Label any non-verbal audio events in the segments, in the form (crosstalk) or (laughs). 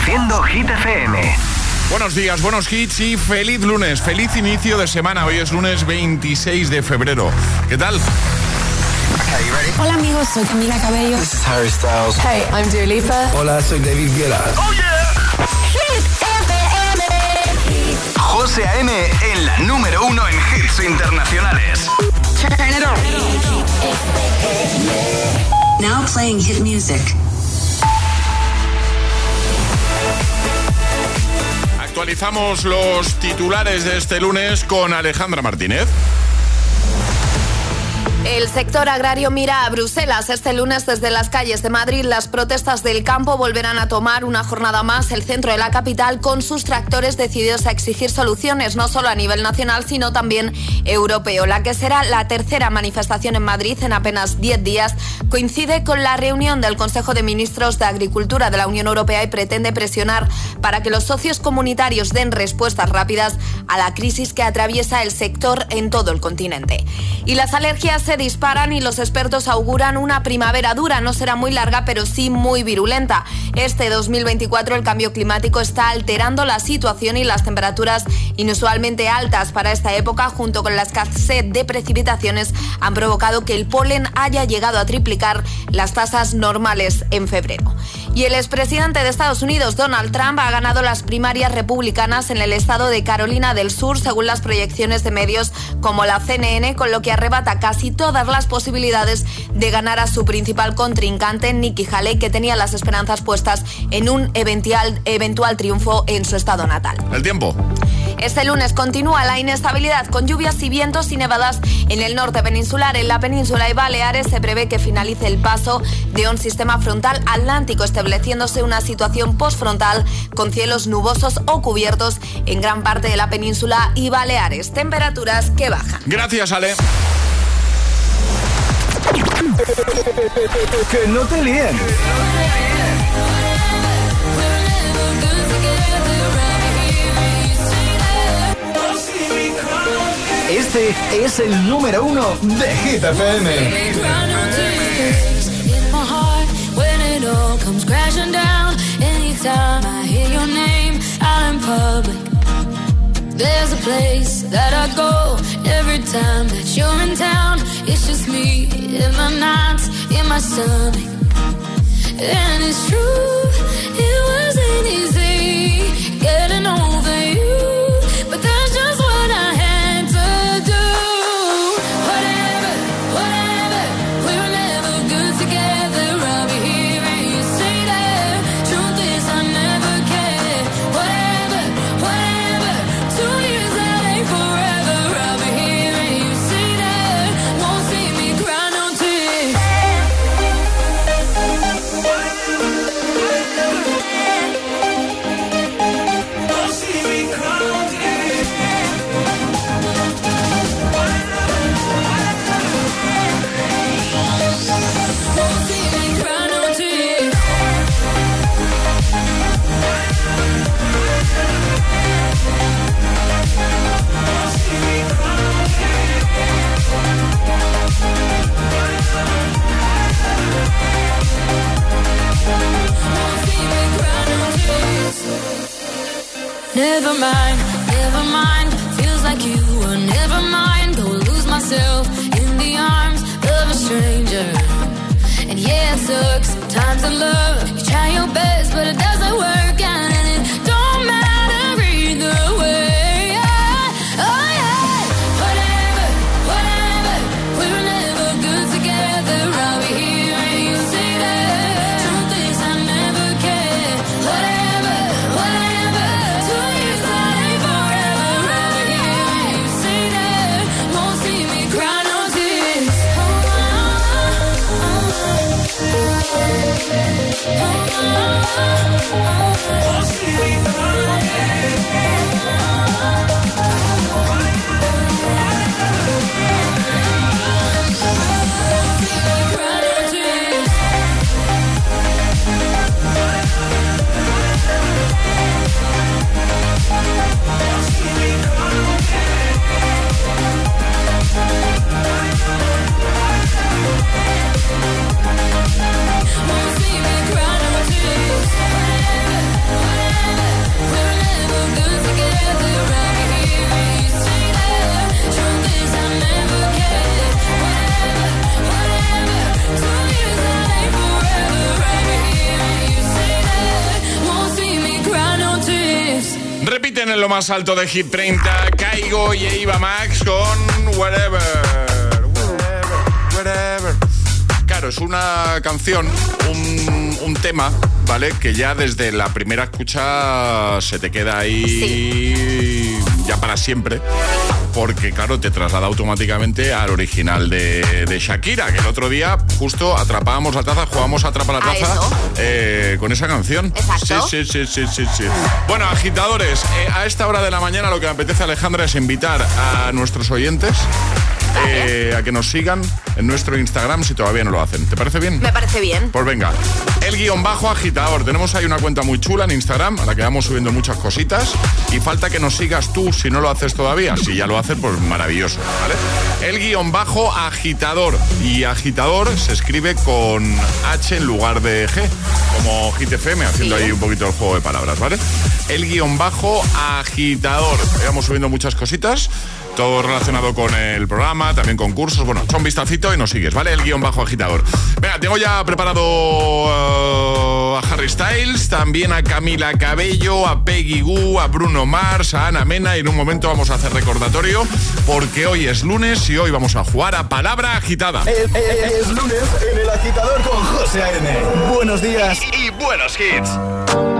Reproduciendo Hit FM. Buenos días, buenos hits y feliz lunes, feliz inicio de semana. Hoy es lunes 26 de febrero. ¿Qué tal? Hola amigos, soy Camila Cabello. This is Harry Styles. Hey, I'm Dua Lipa. Hola, soy David Guetta. Oh yeah. Hit FM. José A.M. en la número uno en hits internacionales. Turn it on. Now playing hit music. Actualizamos los titulares de este lunes con Alejandra Martínez. El sector agrario mira a Bruselas. Este lunes desde las calles de Madrid las protestas del campo volverán a tomar una jornada más el centro de la capital con sus tractores decididos a exigir soluciones no solo a nivel nacional sino también europeo. La que será la tercera manifestación en Madrid en apenas 10 días coincide con la reunión del Consejo de Ministros de Agricultura de la Unión Europea y pretende presionar para que los socios comunitarios den respuestas rápidas a la crisis que atraviesa el sector en todo el continente. Y las alergias se disparan y los expertos auguran una primavera dura. No será muy larga, pero sí muy virulenta. Este 2024 el cambio climático está alterando la situación y las temperaturas inusualmente altas para esta época, junto con la escasez de precipitaciones, han provocado que el polen haya llegado a triplicar las tasas normales en febrero. Y el expresidente de Estados Unidos, Donald Trump, ha ganado las primarias republicanas en el estado de Carolina del Sur, según las proyecciones de medios como la CNN, con lo que arrebata casi todas las posibilidades de ganar a su principal contrincante, Nikki Haley, que tenía las esperanzas puestas en un eventual, eventual triunfo en su estado natal. El tiempo. Este lunes continúa la inestabilidad con lluvias y vientos y nevadas en el norte peninsular. En la península y Baleares se prevé que finalice el paso de un sistema frontal atlántico, estableciéndose una situación postfrontal con cielos nubosos o cubiertos en gran parte de la península y Baleares. Temperaturas que bajan. Gracias, Ale. Que no te líen. Este es el número uno de Hit FM. There's a place that I go every time that you're in town. It's just me in my nights, in my stomach. And it's true, it wasn't easy Never mind, never mind. Feels like you were never mind. Go lose myself in the arms of a stranger. And yeah, it sucks sometimes in love. En lo más alto de Hit 30, Caigo y Eva Max con Whatever. Whatever, es una canción, un, un tema, ¿vale? Que ya desde la primera escucha se te queda ahí ya para siempre porque claro, te traslada automáticamente al original de, Shakira, que el otro día justo atrapábamos la taza, jugábamos a atrapar la taza eh, con esa canción. Exacto. Sí, sí, sí, sí, sí, Bueno, agitadores, eh, a esta hora de la mañana lo que me apetece, Alejandra, es invitar a nuestros oyentes eh, a que nos sigan en nuestro Instagram si todavía no lo hacen. ¿Te parece bien? Me parece bien. Pues venga, el guion bajo agitador. Tenemos ahí una cuenta muy chula en Instagram a la que vamos subiendo muchas cositas y falta que nos sigas tú si no lo haces todavía. Si ya lo haces, pues maravilloso, ¿vale? El guion bajo agitador. Y agitador se escribe con H en lugar de G, como GTFM, haciendo ahí un poquito el juego de palabras, ¿vale? El guion bajo agitador. Vamos subiendo muchas cositas todo relacionado con el programa, también con cursos. Bueno, echa un vistacito y nos sigues, ¿vale? El guion bajo agitador. Venga, tengo ya preparado uh, a Harry Styles, también a Camila Cabello, a Peggy Goo, a Bruno Mars, a Ana Mena y en un momento vamos a hacer recordatorio porque hoy es lunes y hoy vamos a jugar a palabra agitada. Es, lunes en el agitador con José A.N. Buenos días y, buenos hits.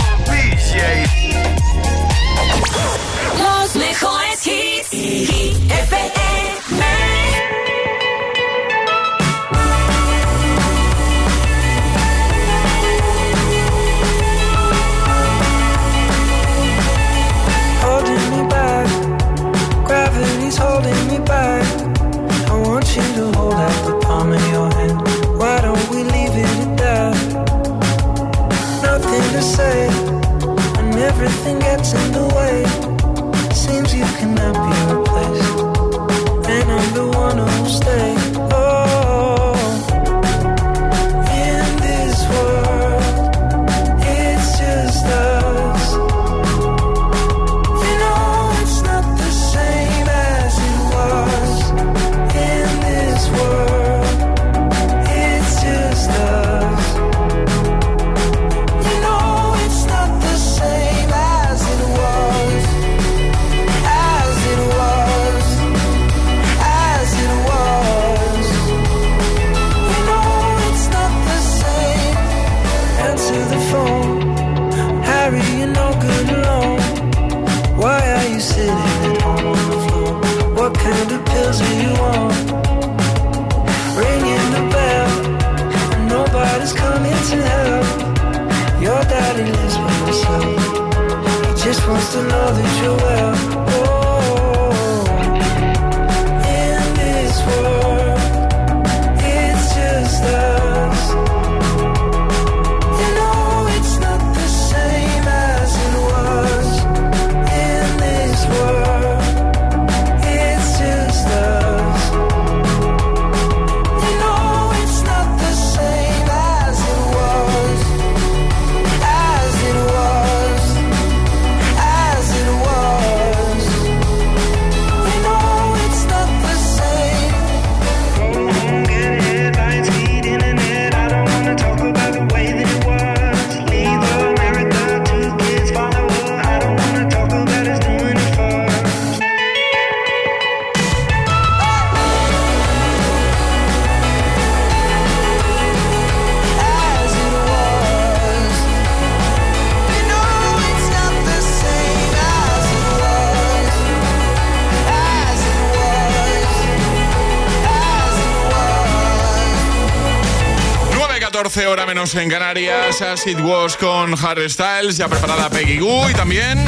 Hora menos en Canarias, As It Was con Harry Styles, ya preparada Peggy Goo y también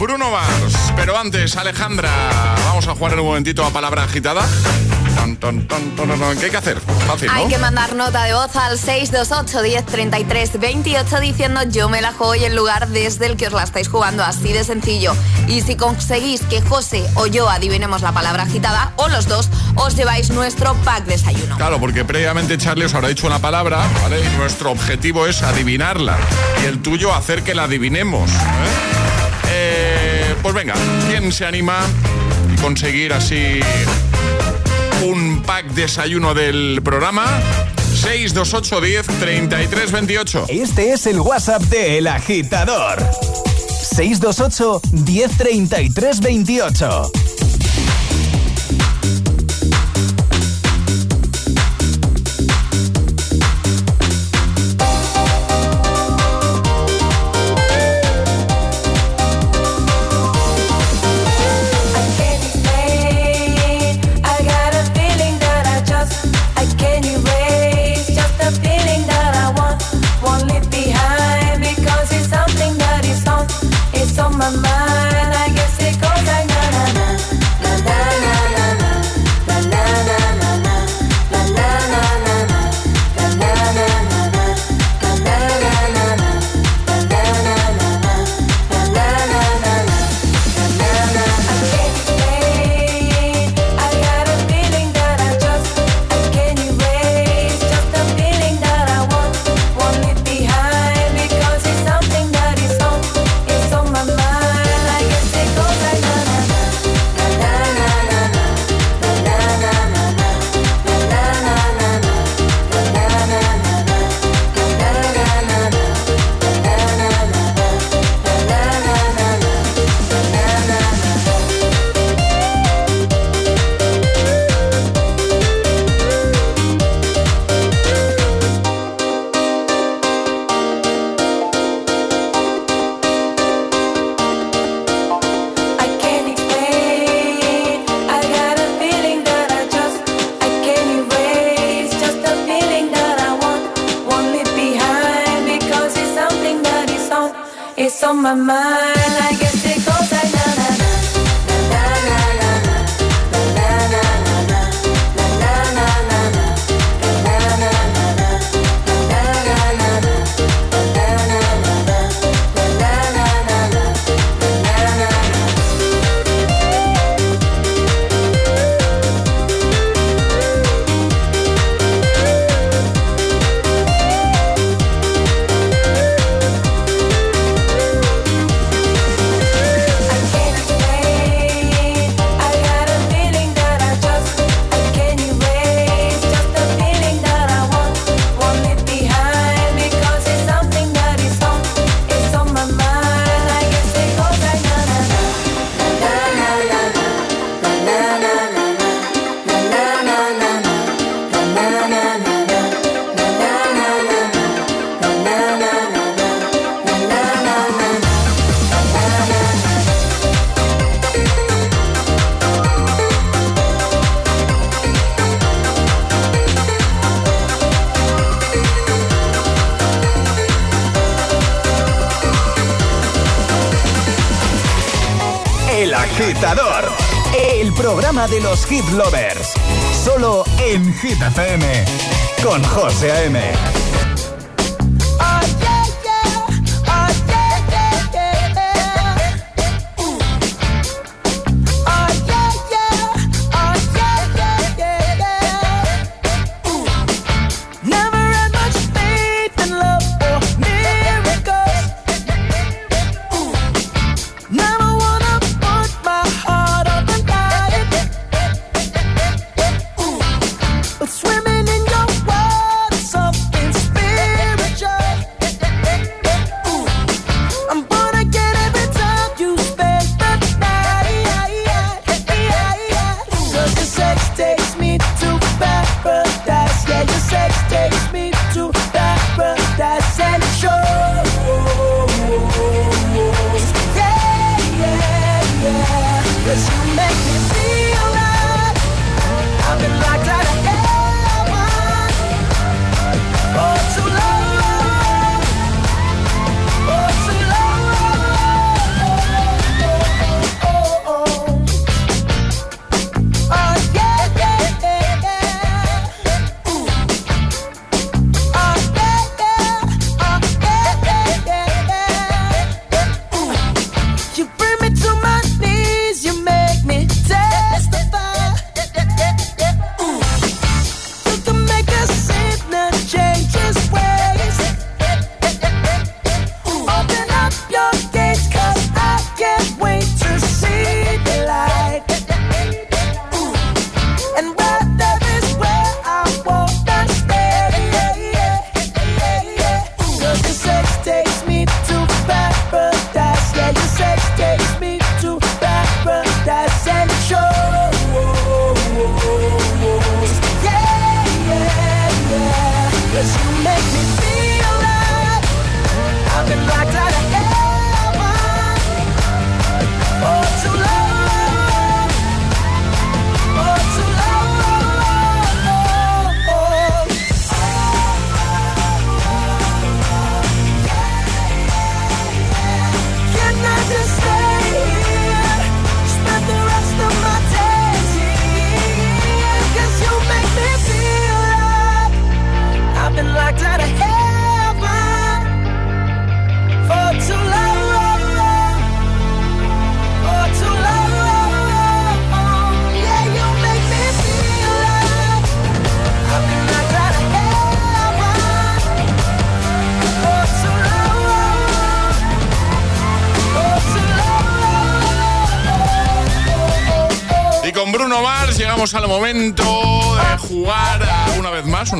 Bruno Mars. Pero antes, Alejandra, vamos a jugar en un momentito a palabra agitada. ¿Qué hay que hacer? Fácil, Hay que mandar nota de voz al 628 1033 28 diciendo yo me la juego y el lugar desde el que os la estáis jugando, así de sencillo. Y si conseguís que José o yo adivinemos la palabra agitada, o los dos, os lleváis nuestro pack desayuno. Claro, porque previamente Charlie os habrá dicho una palabra, ¿vale? Y nuestro objetivo es adivinarla. Y el tuyo hacer que la adivinemos. ¿eh? Eh, pues venga, ¿quién se anima y conseguir así un pack desayuno del programa. 628 10 33 28. Este es el WhatsApp de El Agitador. 628 10 33 28. El programa de los hit lovers. Solo en Hit FM, con José A.M.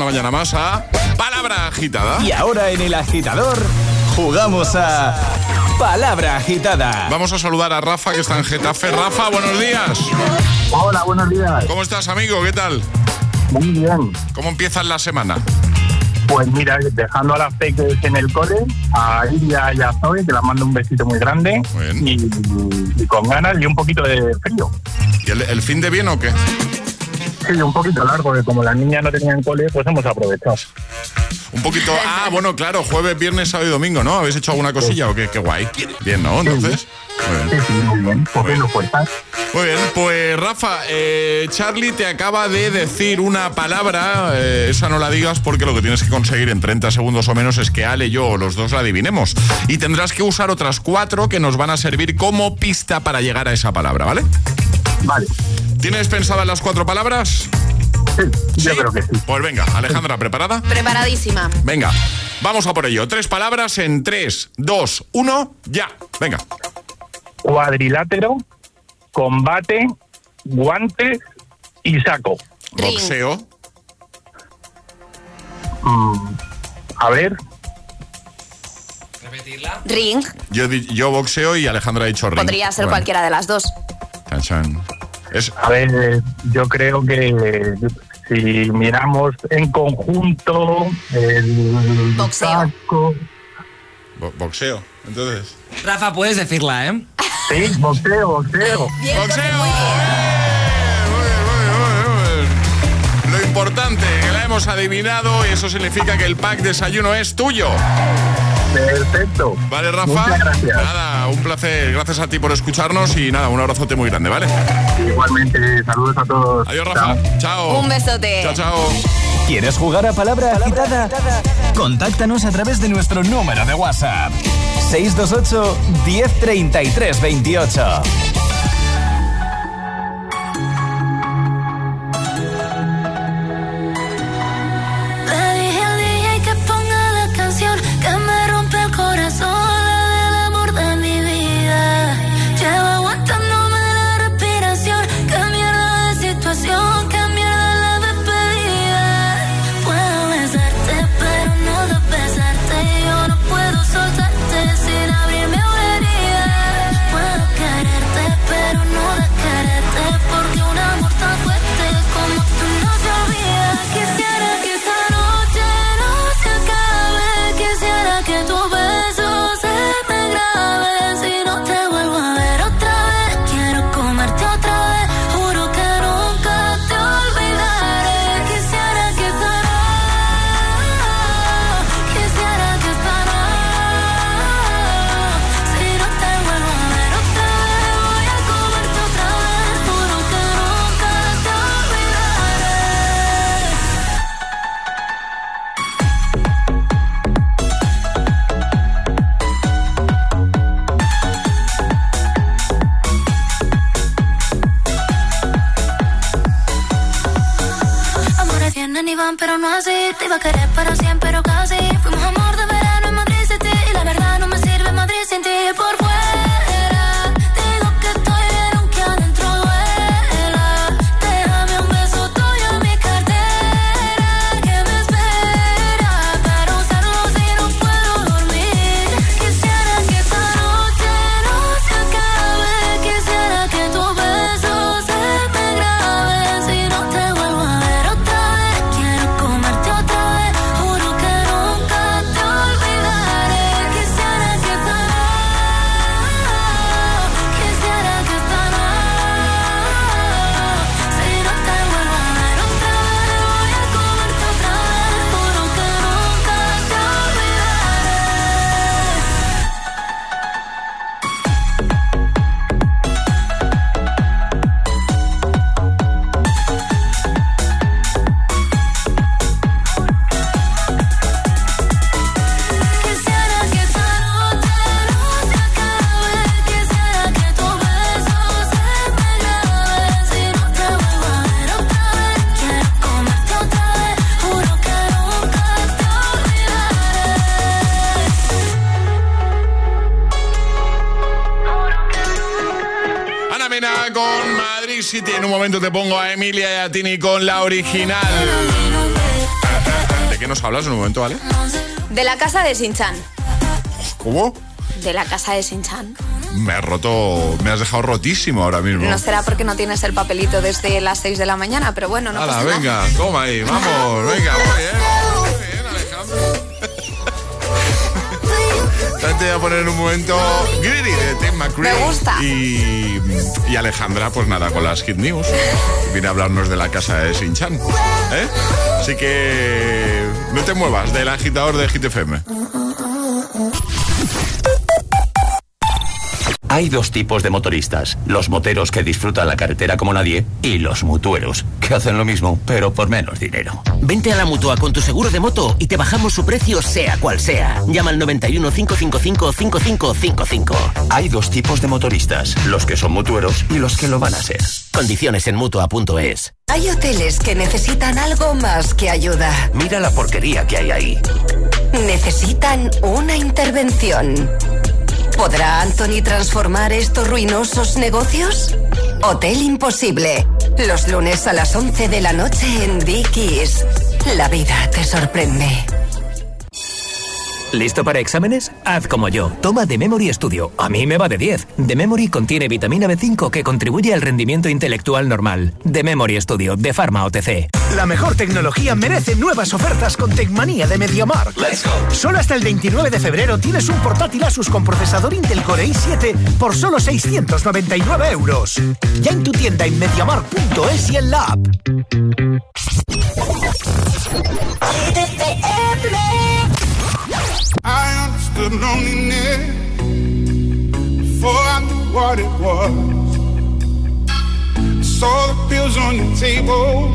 mañana más, a Palabra Agitada. Y ahora en el agitador jugamos a Palabra Agitada. Vamos a saludar a Rafa, que está en Getafe. Rafa, buenos días. Hola, buenos días. ¿Cómo estás, amigo? ¿Qué tal? Muy bien. ¿Cómo empieza la semana? Pues mira, dejando a las peques en el cole, a Iria y a Zoe, que las mando un besito muy grande. Y, con ganas y un poquito de frío. ¿Y el, el fin de bien o qué? Un poquito largo, que como la niña no tenía en cole, pues hemos aprovechado. Un poquito, ah, bueno, claro, jueves, viernes, sábado y domingo, ¿no? ¿Habéis hecho alguna cosilla o qué? Qué guay. Bien, ¿no? Entonces. Muy bien. Sí, muy bien. Muy bien, pues Rafa, eh, Charlie te acaba de decir una palabra, eh, esa no la digas porque lo que tienes que conseguir en 30 segundos o menos es que Ale y yo o los dos la adivinemos. Y tendrás que usar otras cuatro que nos van a servir como pista para llegar a esa palabra, ¿vale? Vale. ¿Tienes pensadas las cuatro palabras? Sí, yo creo que sí. Pues venga, Alejandra, ¿preparada? Preparadísima. Venga, vamos a por ello. Tres palabras en tres, dos, uno, ya. Venga. Cuadrilátero, combate, guante y saco. Boxeo. Mm, a ver. ¿Repetirla? Ring. Yo, yo boxeo y Alejandra ha dicho ring. Podría ser cualquiera de las dos. A ver, yo creo que si miramos en conjunto el boxeo. boxeo, entonces. Rafa, puedes decirla, ¿eh? Sí, boxeo, boxeo. boxeo. Lo importante, que la hemos adivinado y eso significa que el pack desayuno es tuyo. Perfecto. Vale, Rafa. Muchas gracias. Nada, un placer. Gracias a ti por escucharnos y nada, un abrazote muy grande, ¿vale? Igualmente, saludos a todos. Adiós, Rafa. Chao. Un besote. Chao, chao. ¿Quieres jugar a palabra agitada? Contáctanos a través de nuestro número de WhatsApp. 628 1033 28. A Emilia y a Tini con la original. ¿De qué nos hablas en un momento, vale? De la casa de Sinchan. ¿Cómo? De la casa de Sinchan. Me has roto, me has dejado rotísimo ahora mismo. No será porque no tienes el papelito desde las 6 de la mañana, pero bueno, no Hala, pasa nada. venga, toma ahí, vamos, venga, muy bien. Te voy a poner en un momento Greedy de Tim McCree. Me gusta. Y, y Alejandra, pues nada, con las Hit News. Viene a hablarnos de la casa de Sinchan. ¿eh? Así que no te muevas del agitador de Hit Hay dos tipos de motoristas, los moteros que disfrutan la carretera como nadie y los mutueros, que hacen lo mismo, pero por menos dinero. Vente a la mutua con tu seguro de moto y te bajamos su precio sea cual sea. Llama al 91 555 5555. Hay dos tipos de motoristas, los que son mutueros y los que lo van a ser. Condiciones en mutua.es. Hay hoteles que necesitan algo más que ayuda. Mira la porquería que hay ahí. Necesitan una intervención. ¿Podrá Anthony transformar estos ruinosos negocios? Hotel Imposible. Los lunes a las 11 de la noche en Dickies. La vida te sorprende. ¿Listo para exámenes? Haz como yo. Toma The Memory Studio. A mí me va de 10. The Memory contiene vitamina B5 que contribuye al rendimiento intelectual normal. The Memory Studio de Pharma OTC. La mejor tecnología merece nuevas ofertas con Tecmanía de MediaMark. Let's go. Solo hasta el 29 de febrero tienes un portátil Asus con procesador Intel Core i7 por solo 699 euros. Ya en tu tienda en MediaMark.es y en la app. I the loneliness before I knew what it was. I saw the pills on your table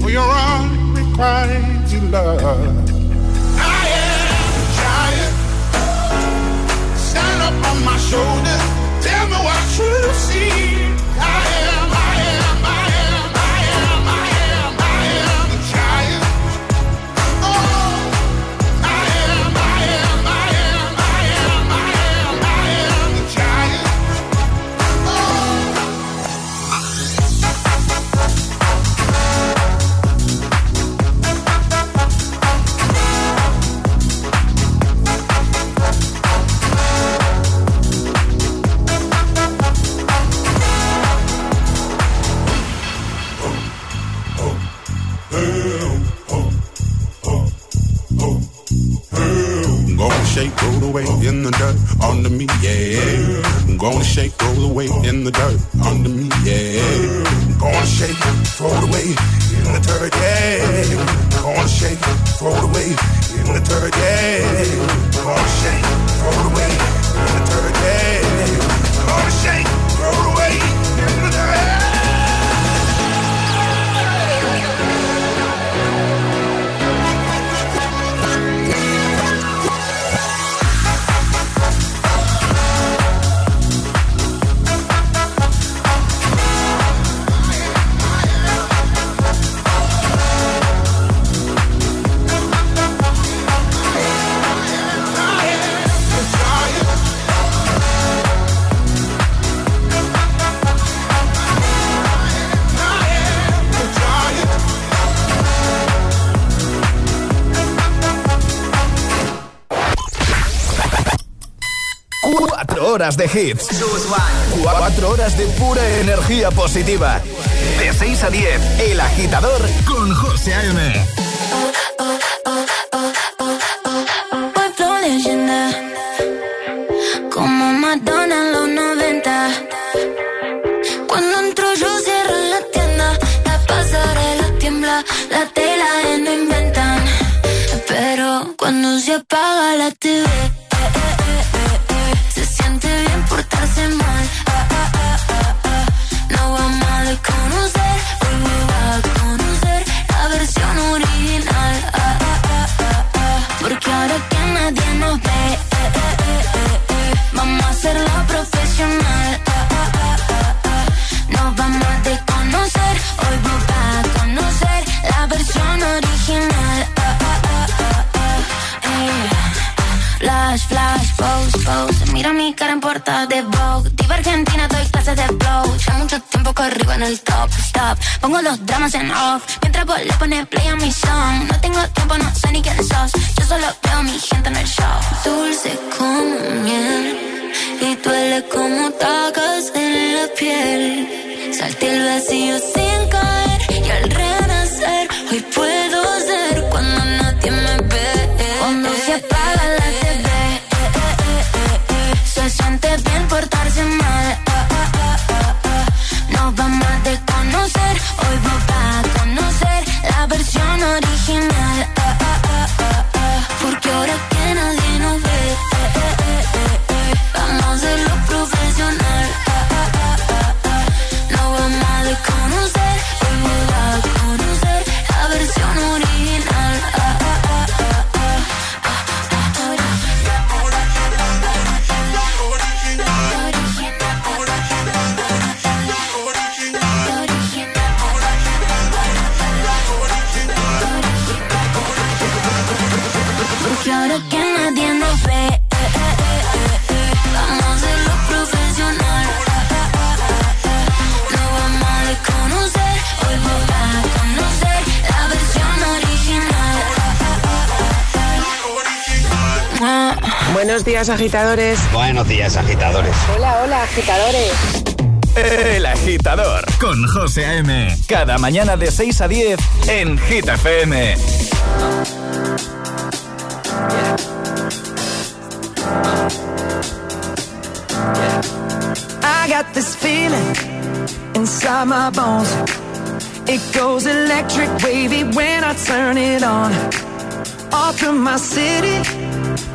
for your unrequited love. I am a giant. Stand up on my shoulders. Tell me what you see. horas de hits. 4 horas de pura energía positiva. De 6 a 10, El Agitador con José A.M. Como Madonna en los 90. Cuando entro yo cierro la tienda. La pasarela tiembla, la tela no inventan. Pero cuando se apaga la TV hacen mal. Ah, ah, ah, ah, ah. No vamos a desconocer, hoy me va a conocer la versión original. Ah, de Vogue. Diva Argentina, doy clases de flow. Ya mucho tiempo que arriba en el top, stop. Pongo los dramas en off. Mientras vos le pones play a mi song. No tengo tiempo, no sé ni quién sos. Yo solo veo mi gente en el show. Dulce como miel. Y duele como tacas en la piel. Salté el vacío sin caer. Y al renacer, hoy puedo ser cuando nadie me ve. Cuando se apaga la bien portarse mal. Nos vamos a desconocer, hoy vamos a conocer la versión original. Buenos días, agitadores. Buenos días, agitadores. Hola, hola, agitadores. El agitador con José A.M. Cada mañana de 6 a 10 en Gita FM. I got this feeling inside my bones. It goes electric wavy when I turn it on. Off from my city.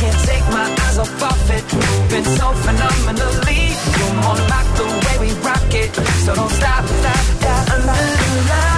can't take my eyes off of it, moving so phenomenally. You're more like the way we rock it, so don't stop, stop, stop. Under the lights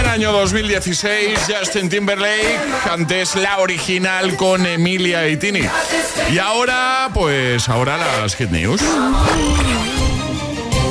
año 2016, Justin Timberlake, antes la original con Emilia y Tini. Y ahora, pues ahora las hit news.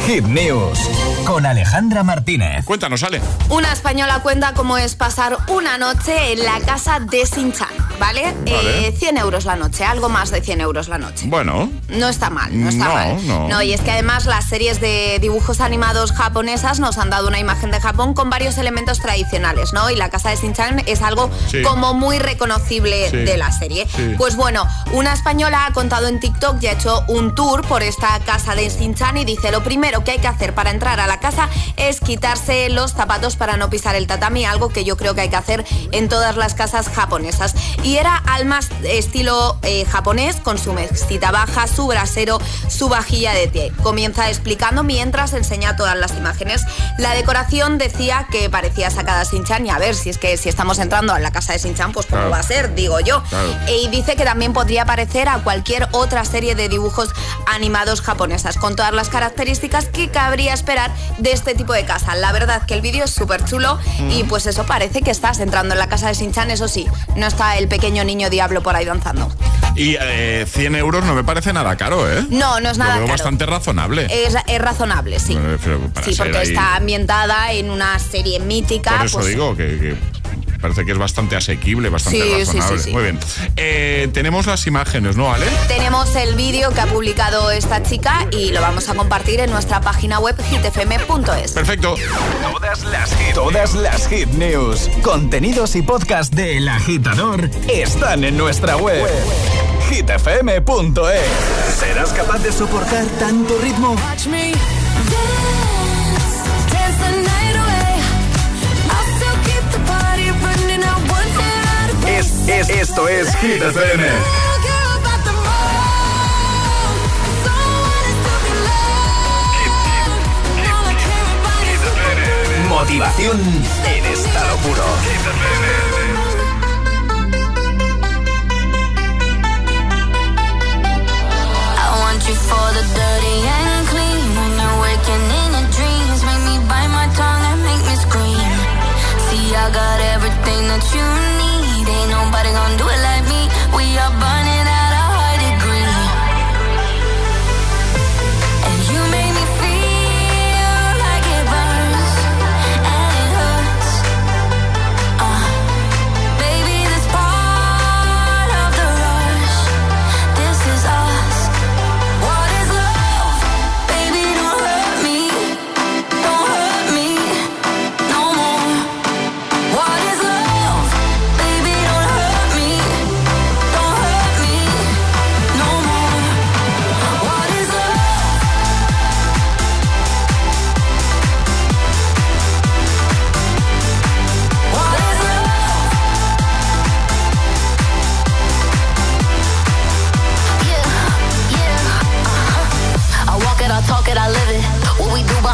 Hit News con Alejandra Martínez. Cuéntanos, Ale. Una española cuenta cómo es pasar una noche en la casa de Sinchan, ¿vale? Vale. Eh, 100 euros la noche, algo más de 100 euros la noche. Bueno, No está mal, no está No, mal. no. y es que además las series de dibujos animados japonesas nos han dado una imagen de Japón con varios elementos tradicionales, ¿no? Y la casa de Shin-chan es algo Sí. como muy reconocible Sí. de la serie. Sí. Pues bueno, una española ha contado en TikTok y ha hecho un tour por esta casa de Shin-chan y dice, lo primero que hay que hacer para entrar a la casa es quitarse los zapatos para no pisar el tatami, algo que yo creo que hay que hacer en todas las casas japonesas. Y era al más estilo eh, japonés, con su mesita baja, su brasero, su vajilla de té. Comienza explicando mientras enseña todas las imágenes. La decoración decía que parecía sacada Sinchan y a ver si es que si estamos entrando a la casa de Sinchan, pues cómo Claro. va a ser, digo yo. Claro. Y dice que también podría parecer a cualquier otra serie de dibujos animados japonesas, con todas las características que cabría esperar de este tipo de casa. La verdad que el vídeo es súper chulo y pues eso parece que estás entrando en la casa de Sinchan, eso sí, no está el pequeño niño diablo por ahí danzando. Y eh, 100 euros no me parece nada caro, ¿eh? No, no es nada Lo veo caro. bastante razonable. Es, es razonable, sí. Para Sí, porque ahí- está ambientada en una serie mítica. Por eso pues, digo que, que parece que es bastante asequible, bastante Sí, sí, razonable. sí, sí. Muy bien. Eh, tenemos las imágenes, ¿no, Ale? Tenemos el vídeo que ha publicado esta chica y lo vamos a compartir en nuestra página web hitfm.es. Perfecto. Todas las hit, todas las hit news, contenidos y podcast de El Agitador están en nuestra web. hitfm.es. ¿Serás capaz de soportar tanto ritmo? Es, es, esto es Hit FM. Motivación en estado puro. I want you for the dirty and clean. When you're waking in your dreams, make me bite my tongue and make me scream. See, I got everything that you need. Ain't nobody gonna do it like me. We are burning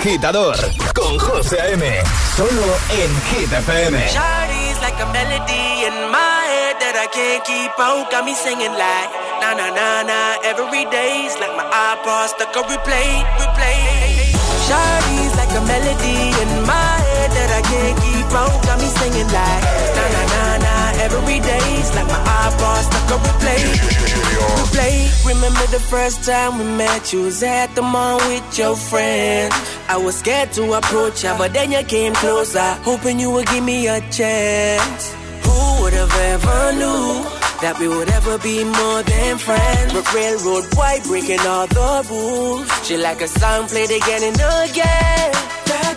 Agitador con José A.M. Solo en Hit FM. Shawty's like a melody in my head that I can't keep out. Got me singing like na na na na. Every day's like my iPod stuck on replay, replay. Shawty's like a melody in my head that I can't keep out. Got me singing like. Every day's like my iPod stuck on replay, replay. Remember the first time we met? You was at the mall with your friends. I was scared to approach ya, but then you came closer, hoping you would give me a chance. Who would have ever knew that we would ever be more than friends? But railroad white breaking all the rules. She like a song played again and again. That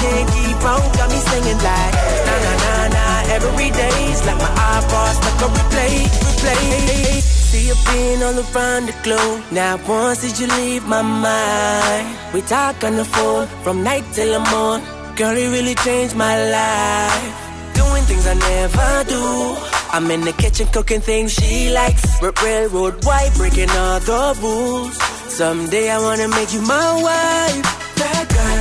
can't keep out. Got me singing like na na na na. Every day's like my iPod stuck on replay, replay. See you being all around the globe. Now once did you leave my mind? We talk on the phone from night till the morn. Girl, it really changed my life. Doing things I never do. I'm in the kitchen cooking things she likes. Railroad white, breaking all the rules. Someday I wanna make you my wife.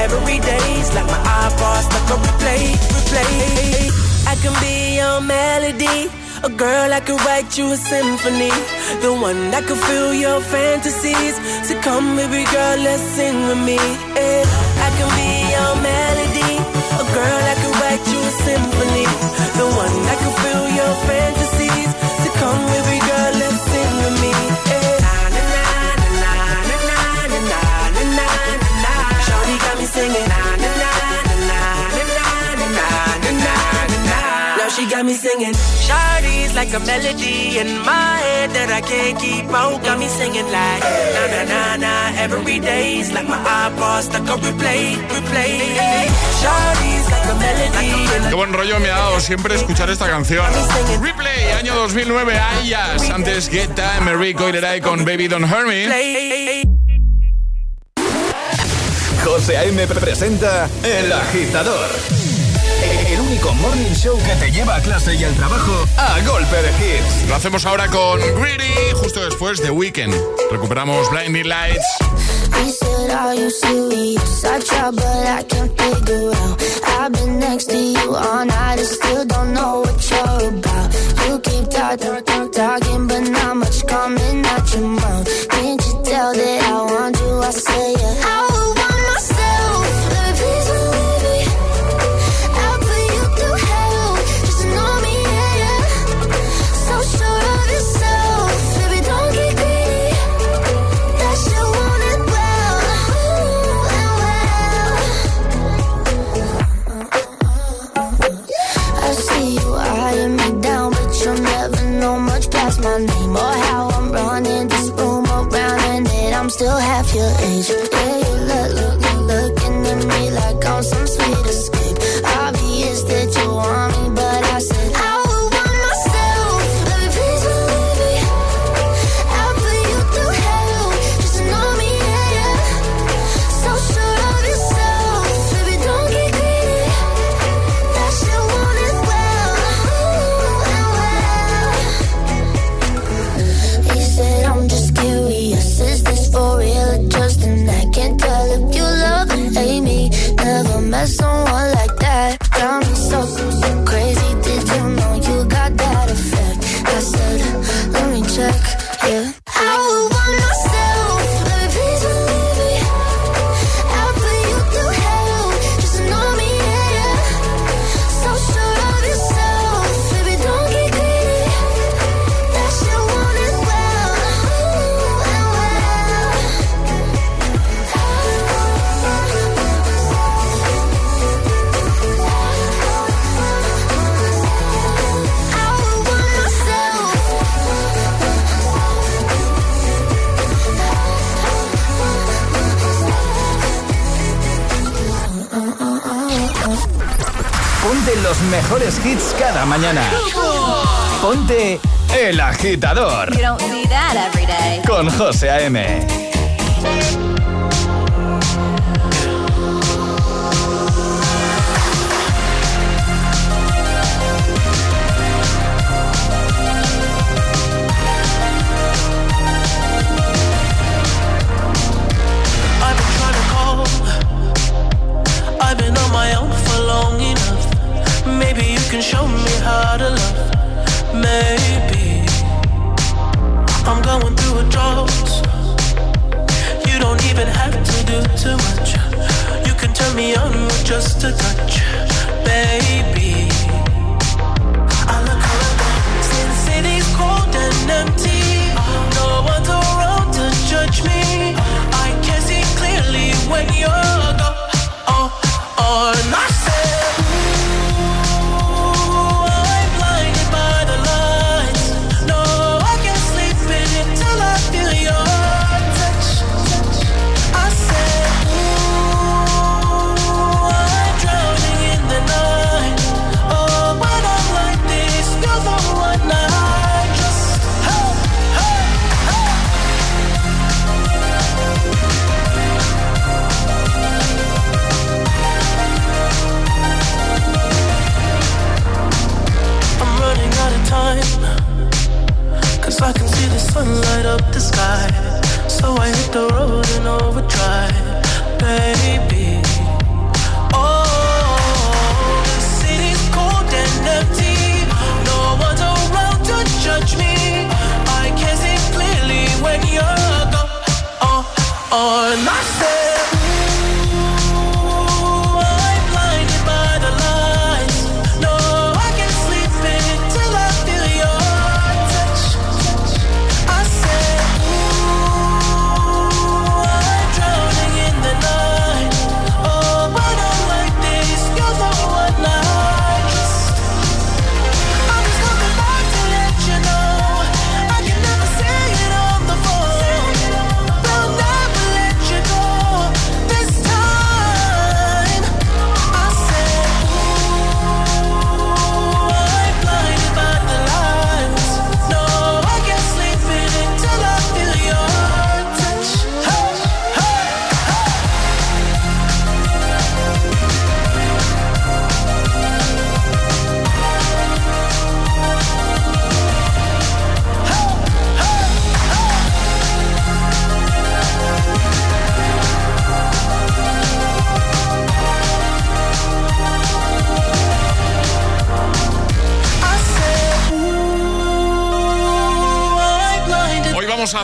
Every day's like my iPod stuck on replay, replay. I can be your melody. A girl I could write you a symphony. The one that could fill your fantasies. So come, baby girl, let's sing with me. Yeah. I can be your melody. A girl that could write you a symphony. The one that could fill your fantasies. So come, baby got me singing. Shawty's like a melody in my head that I can't keep out. Got me singing like na na na na. Every day's like my iPod stuck on replay, replay. Shawty's like a melody. Qué buen rollo me ha dado siempre escuchar esta canción. Replay, año 2009, Ayas. Antes Get Time, Rico y con Baby Don't Hurt Me. José A.M. presenta El Agitador. El único morning show que te lleva a clase y al trabajo a golpe de hits. Lo hacemos ahora con Greedy, justo después de Weekend. Recuperamos Blinding Lights. He said, Are you serious? I try, but I can't figure out. I've been next to you all night and still don't know what you're about. You keep talking, talk, talking, but not much coming out your mouth. Can't you tell that I want you? I say, yeah.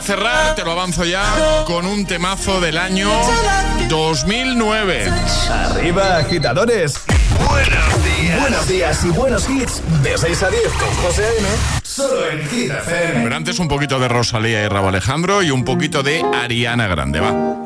Cerrar, te lo avanzo ya, con un temazo del año 2009. Arriba, agitadores. Buenos días. Buenos días y buenos hits. De 6 a 10 con José A.M. Solo en Hit FM. Pero antes un poquito de Rosalía y Rabo Alejandro y un poquito de Ariana Grande, va.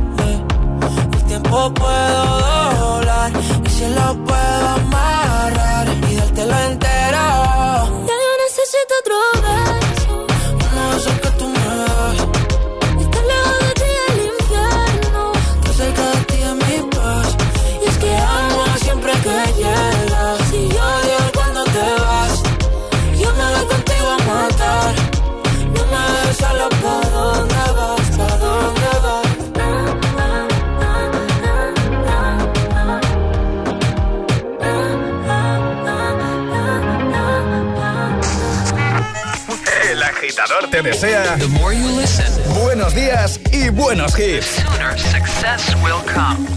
tiempo puedo doblar. Y si lo puedo amarrar Y dártelo entero te desea buenos días y buenos hits. Sooner success will come.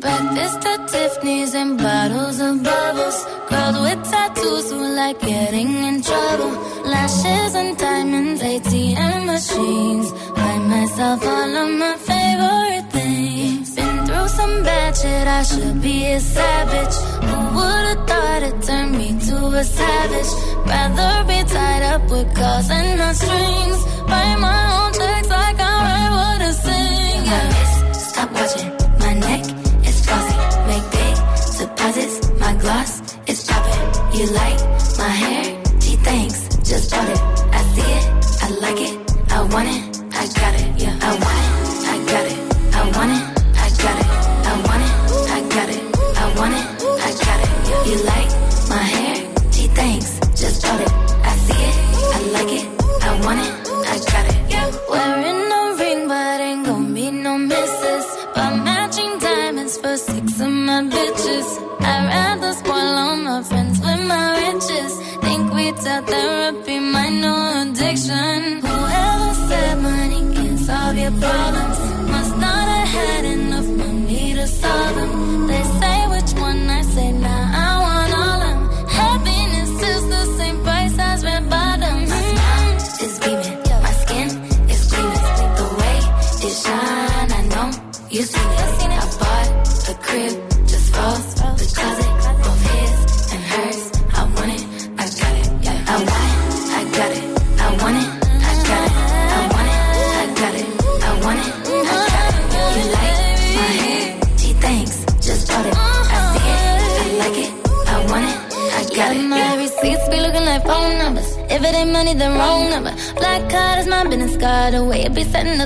Breakfast at Tiffany's and bottles of bubbles. Girls with tattoos who like getting a savage. Who would've thought it turned me to a savage? Rather be tied up with calls and not strings. Write my own checks like I write what I sing. Yeah. Stop watching.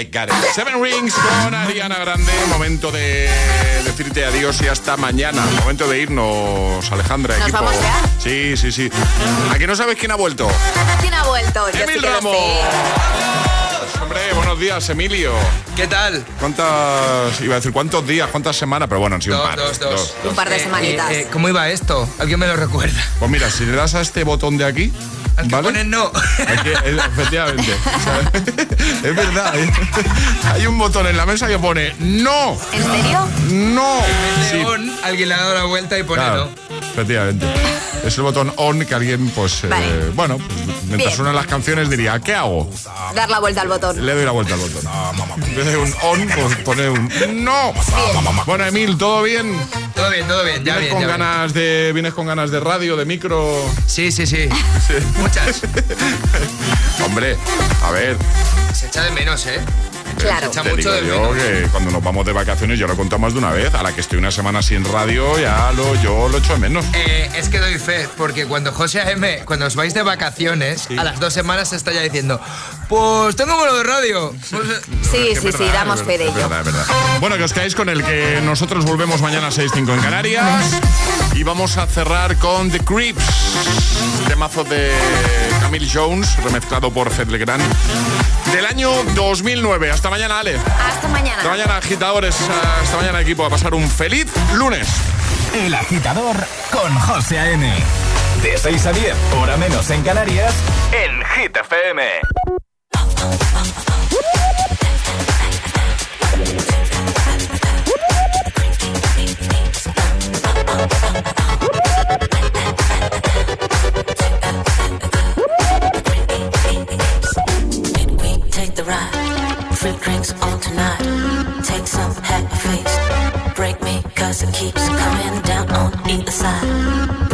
I got it. Seven Rings con Ariana Grande. Momento de decirte adiós y hasta mañana. Momento de irnos, Alejandra. ¿Nos equipo. vamos ya? Sí, sí, sí. Aquí no sabes quién ha vuelto. ¿Quién ha vuelto? Yo Emil sí Ramos. Hombre, buenos días, Emilio. ¿Qué tal? ¿Cuántas, iba a decir, cuántos días, cuántas semanas? Pero bueno, han sido un par. dos, dos. Un par de semanitas. Eh, eh, ¿Cómo iba esto? ¿Alguien me lo recuerda? Pues mira, si le das a este botón de aquí, ¿vale? Pone no. Aquí, eh, efectivamente. (laughs) Es verdad. ¿eh? Hay un botón en la mesa que pone no. ¿En serio? No. Sí, León, alguien le ha dado la vuelta y pone claro, efectivamente. Es el botón on que alguien, pues, eh, bueno, mientras Bien. suenan las canciones diría, ¿qué hago? Dar la vuelta al botón. Le doy la vuelta al botón. En vez de un on, pues pone un no. Bueno, Emil, ¿todo bien? Todo bien, todo bien. Ya ¿Vienes bien, con ya bien. ganas de vienes con ganas de radio, de micro? Sí, sí, sí. (laughs) Muchas. (laughs) Hombre, a ver, Se echa de menos, ¿eh? Claro. Se echa te mucho digo de yo que cuando nos vamos de vacaciones, yo lo he contado más de una vez, a la que estoy una semana sin radio, ya lo, yo lo echo de menos. Eh, es que doy fe, porque cuando José A.M., cuando os vais de vacaciones, a las dos semanas se está ya diciendo, pues tengo vuelo de radio. Pues, Sí, sí, verdad, sí, damos fe de ello. es verdad, es verdad. Bueno, que os caéis con el que nosotros volvemos mañana a 6.5 en Canarias. Y vamos a cerrar con The Creeps. Temazo de Camille Jones, remezclado por Fed Legrand. Del año 2009. Hasta mañana, Ale. Hasta mañana. Hasta mañana, agitadores. Hasta mañana, equipo. A pasar un feliz lunes. El agitador con José A.M. De 6 a 10, hora menos en Canarias, en Hit FM. Break me, cause it keeps coming down on either side.